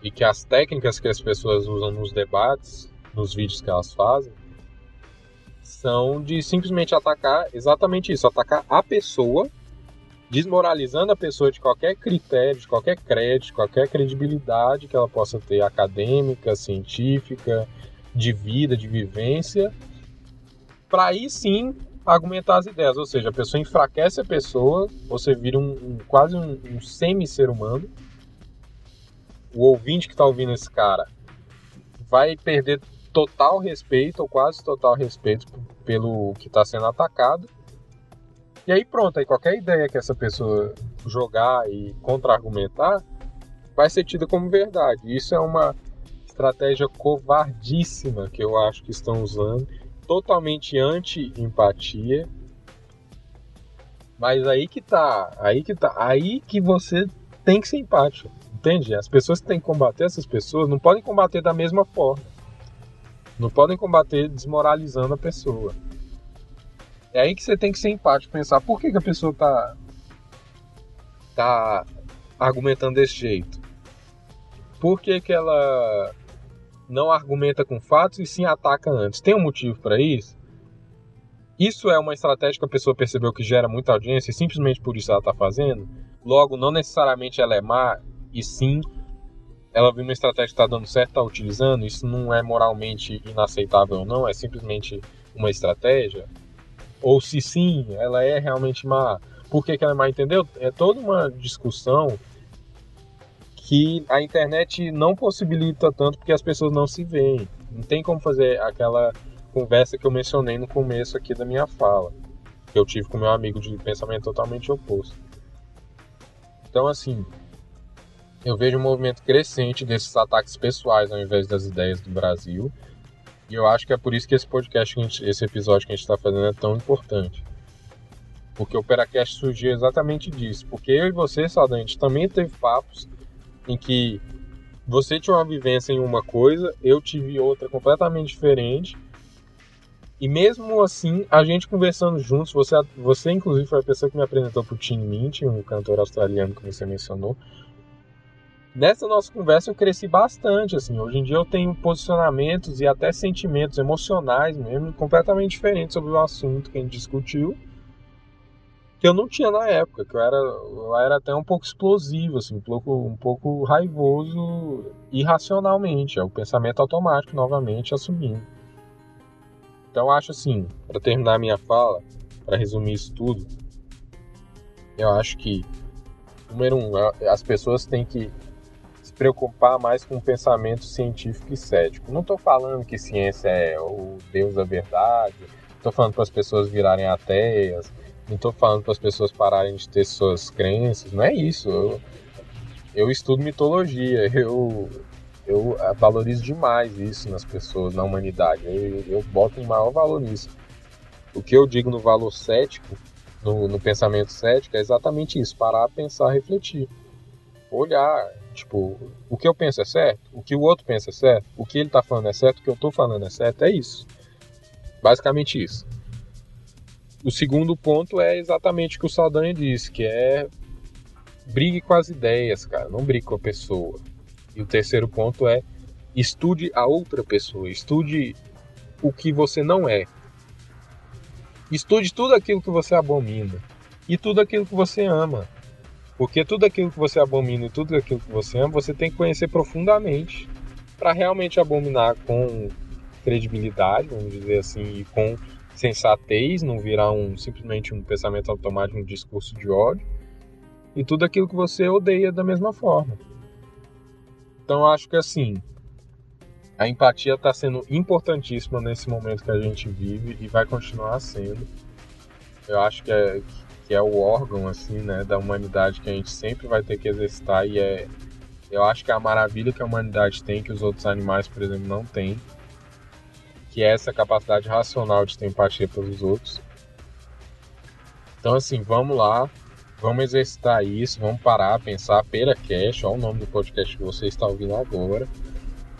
E que as técnicas que as pessoas usam nos debates, nos vídeos que elas fazem, são de simplesmente atacar exatamente isso, atacar a pessoa, desmoralizando a pessoa de qualquer critério, de qualquer crédito, qualquer credibilidade que ela possa ter acadêmica, científica, de vida, de vivência, para aí sim argumentar as ideias, ou seja, a pessoa enfraquece a pessoa, você vira um, um quase um, um semi-ser humano. O ouvinte que está ouvindo esse cara vai perder total respeito, ou quase total respeito, pelo que está sendo atacado. E aí pronto, aí qualquer ideia que essa pessoa jogar e contra-argumentar vai ser tida como verdade. Isso é uma estratégia covardíssima que eu acho que estão usando totalmente anti-empatia. Mas aí que tá, aí que tá, aí que você tem que ser empático, entende? As pessoas que têm que combater essas pessoas não podem combater da mesma forma. Não podem combater desmoralizando a pessoa. É aí que você tem que ser empático, pensar por que, que a pessoa tá tá argumentando desse jeito. Por que, que ela não argumenta com fatos e sim ataca antes. Tem um motivo para isso? Isso é uma estratégia que a pessoa percebeu que gera muita audiência e simplesmente por isso ela está fazendo? Logo, não necessariamente ela é má e sim ela viu uma estratégia que está dando certo, está utilizando. Isso não é moralmente inaceitável não, é simplesmente uma estratégia? Ou se sim, ela é realmente má. Por que, que ela é má? Entendeu? É toda uma discussão que a internet não possibilita tanto porque as pessoas não se veem. Não tem como fazer aquela conversa que eu mencionei no começo aqui da minha fala, que eu tive com meu amigo de pensamento totalmente oposto. Então, assim, eu vejo um movimento crescente desses ataques pessoais ao invés das ideias do Brasil. E eu acho que é por isso que esse podcast, esse episódio que a gente está fazendo é tão importante. Porque o Peracast surgiu exatamente disso. Porque eu e você, Saldanha, a gente também teve papos em que você tinha uma vivência em uma coisa, eu tive outra completamente diferente. E mesmo assim, a gente conversando juntos, você, você inclusive foi a pessoa que me apresentou pro Tim Mint, um cantor australiano que você mencionou. Nessa nossa conversa eu cresci bastante, assim. Hoje em dia eu tenho posicionamentos e até sentimentos emocionais mesmo completamente diferentes sobre o assunto que a gente discutiu que eu não tinha na época, que eu era, eu era até um pouco explosivo, assim, um pouco, um pouco raivoso irracionalmente, é o pensamento automático novamente assumindo. Então acho assim, para terminar minha fala, para resumir isso tudo, eu acho que número um, as pessoas têm que preocupar mais com o pensamento científico e cético. Não estou falando que ciência é o Deus da verdade, estou falando para as pessoas virarem ateias, não estou falando para as pessoas pararem de ter suas crenças, não é isso. Eu, eu estudo mitologia, eu, eu valorizo demais isso nas pessoas, na humanidade. Eu, eu boto em maior valor nisso. O que eu digo no valor cético, no, no pensamento cético, é exatamente isso: parar, pensar, refletir. Olhar, tipo, o que eu penso é certo? O que o outro pensa é certo? O que ele está falando é certo? O que eu estou falando é certo? É isso. Basicamente isso. O segundo ponto é exatamente o que o Saldanha disse, que é brigue com as ideias, cara, não brigue com a pessoa. E o terceiro ponto é estude a outra pessoa, estude o que você não é. Estude tudo aquilo que você abomina e tudo aquilo que você ama. Porque tudo aquilo que você abomina e tudo aquilo que você ama, você tem que conhecer profundamente para realmente abominar com credibilidade, vamos dizer assim, e com sensatez, não virar um simplesmente um pensamento automático, um discurso de ódio, e tudo aquilo que você odeia da mesma forma. Então eu acho que assim, a empatia está sendo importantíssima nesse momento que a gente vive e vai continuar sendo. Eu acho que é, que é o órgão assim, né, da humanidade que a gente sempre vai ter que exercitar e é eu acho que é a maravilha que a humanidade tem que os outros animais, por exemplo, não têm que é essa capacidade racional de ter empatia pelos outros. Então, assim, vamos lá, vamos exercitar isso, vamos parar, pensar, Pera Cash, olha o nome do podcast que você está ouvindo agora.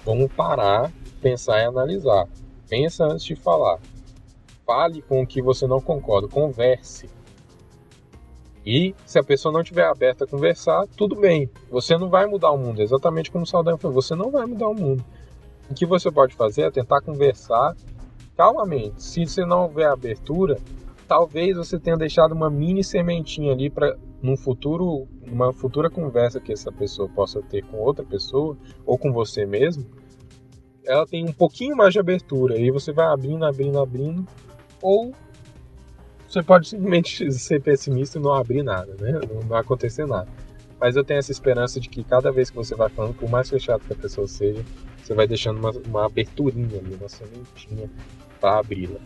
Vamos parar, pensar e analisar. Pensa antes de falar. Fale com o que você não concorda, converse. E se a pessoa não estiver aberta a conversar, tudo bem. Você não vai mudar o mundo, exatamente como o Saldanha falou, você não vai mudar o mundo. O que você pode fazer é tentar conversar calmamente. Se você não houver abertura, talvez você tenha deixado uma mini sementinha ali para num futuro, uma futura conversa que essa pessoa possa ter com outra pessoa ou com você mesmo, ela tem um pouquinho mais de abertura e você vai abrindo, abrindo, abrindo, ou você pode simplesmente [LAUGHS] ser pessimista e não abrir nada, né? Não vai acontecer nada. Mas eu tenho essa esperança de que cada vez que você vai falando, por mais fechado que a pessoa seja, você vai deixando uma, uma aberturinha ali, uma sementinha para abri-la.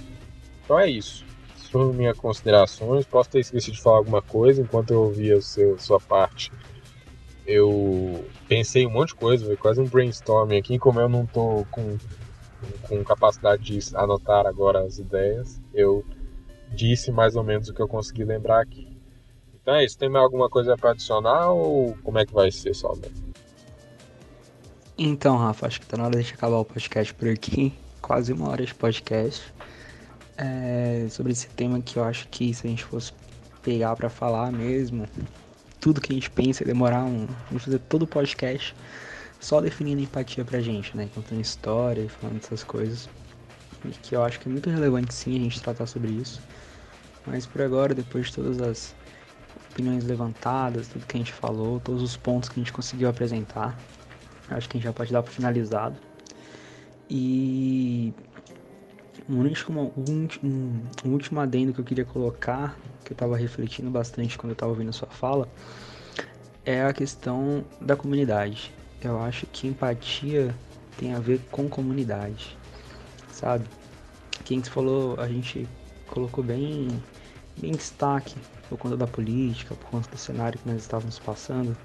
Então é isso. São minhas considerações. Posso ter esquecido de falar alguma coisa enquanto eu ouvia o seu, sua parte. Eu pensei um monte de coisa, foi quase um brainstorming aqui. Como eu não tô com, com capacidade de anotar agora as ideias, eu disse mais ou menos o que eu consegui lembrar aqui. Então é isso. Tem mais alguma coisa para adicionar ou como é que vai ser só mesmo? Então, Rafa, acho que tá na hora de acabar o podcast por aqui. [LAUGHS] Quase uma hora de podcast. É, sobre esse tema que eu acho que se a gente fosse pegar para falar mesmo, tudo que a gente pensa demorar um. Vamos fazer todo o podcast só definindo empatia pra gente, né? Contando história e falando dessas coisas. E que eu acho que é muito relevante sim a gente tratar sobre isso. Mas por agora, depois de todas as opiniões levantadas, tudo que a gente falou, todos os pontos que a gente conseguiu apresentar, acho que a gente já pode dar por finalizado. E um último, um, um, último adendo que eu queria colocar, que eu estava refletindo bastante quando eu estava ouvindo a sua fala, é a questão da comunidade. Eu acho que empatia tem a ver com comunidade, sabe? Quem falou, a gente colocou bem, bem destaque por conta da política, por conta do cenário que nós estávamos passando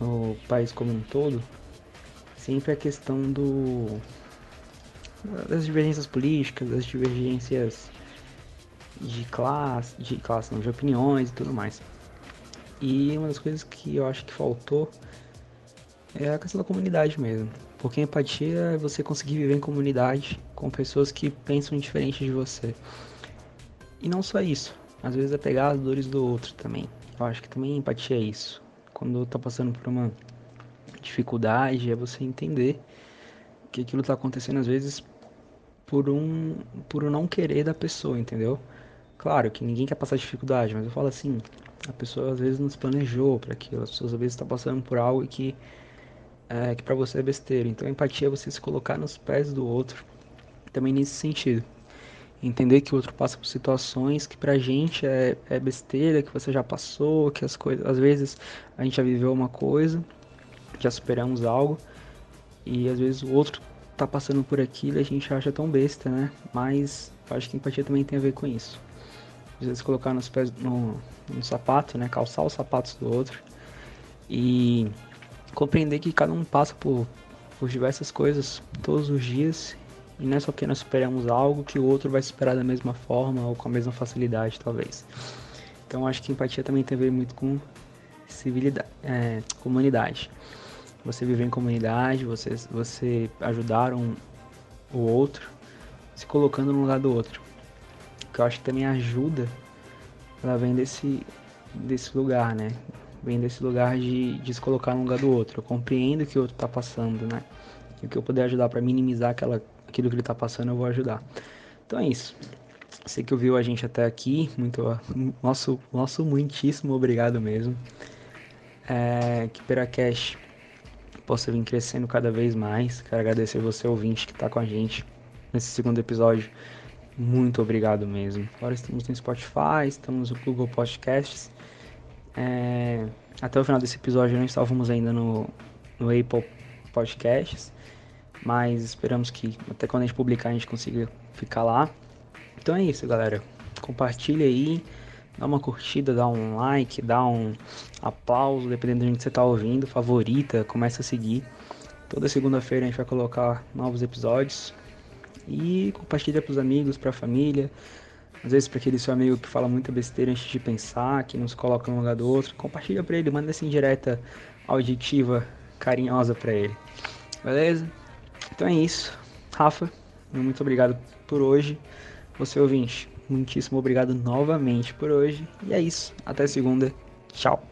no país como um todo, sempre a questão do das divergências políticas, das divergências de classe, de classe não, de opiniões e tudo mais. E uma das coisas que eu acho que faltou é a questão da comunidade mesmo. Porque empatia é você conseguir viver em comunidade com pessoas que pensam diferente de você. E não só isso, às vezes é pegar as dores do outro também. Eu acho que também empatia é isso. Quando tá passando por uma dificuldade, é você entender que aquilo tá acontecendo às vezes por um por um não querer da pessoa, entendeu? Claro que ninguém quer passar dificuldade, mas eu falo assim, a pessoa às vezes não se planejou para aquilo, as pessoas às vezes estão tá passando por algo que é, que para você é besteira. Então empatia é você se colocar nos pés do outro, também nesse sentido entender que o outro passa por situações que pra gente é, é besteira, que você já passou, que as coisas, às vezes a gente já viveu uma coisa, já superamos algo, e às vezes o outro tá passando por aquilo e a gente acha tão besta, né? Mas acho que empatia também tem a ver com isso. Às vezes colocar nos pés no, no sapato, né? Calçar os sapatos do outro e compreender que cada um passa por, por diversas coisas todos os dias e não é só porque nós superamos algo que o outro vai superar da mesma forma ou com a mesma facilidade, talvez. Então acho que empatia também tem a ver muito com civilidade, é, comunidade. Você viver em comunidade, você, você ajudar um, o outro, se colocando no lugar do outro. Que eu acho que também ajuda, ela vem desse, desse lugar, né? Vem desse lugar de, de se colocar no lugar do outro. Eu compreendo o que o outro está passando, né? E o que eu puder ajudar para minimizar aquela aquilo que ele está passando, eu vou ajudar. Então é isso. Você que ouviu a gente até aqui, muito nosso, nosso muitíssimo obrigado mesmo. É, que Peracash possa vir crescendo cada vez mais. Quero agradecer você, ouvinte, que está com a gente nesse segundo episódio. Muito obrigado mesmo. Agora estamos no Spotify, estamos no Google Podcasts. É, até o final desse episódio não estávamos ainda no, no Apple Podcasts mas esperamos que até quando a gente publicar a gente consiga ficar lá. Então é isso, galera. Compartilha aí, dá uma curtida, dá um like, dá um aplauso, dependendo de onde você está ouvindo, favorita, começa a seguir. Toda segunda-feira a gente vai colocar novos episódios e compartilha para os amigos, para a família. Às vezes para aquele seu amigo que fala muita besteira antes de pensar, que não se coloca no lugar do outro, compartilha para ele, manda essa indireta auditiva carinhosa para ele. Beleza? Então é isso. Rafa, muito obrigado por hoje. Você ouvinte, muitíssimo obrigado novamente por hoje. E é isso. Até segunda. Tchau.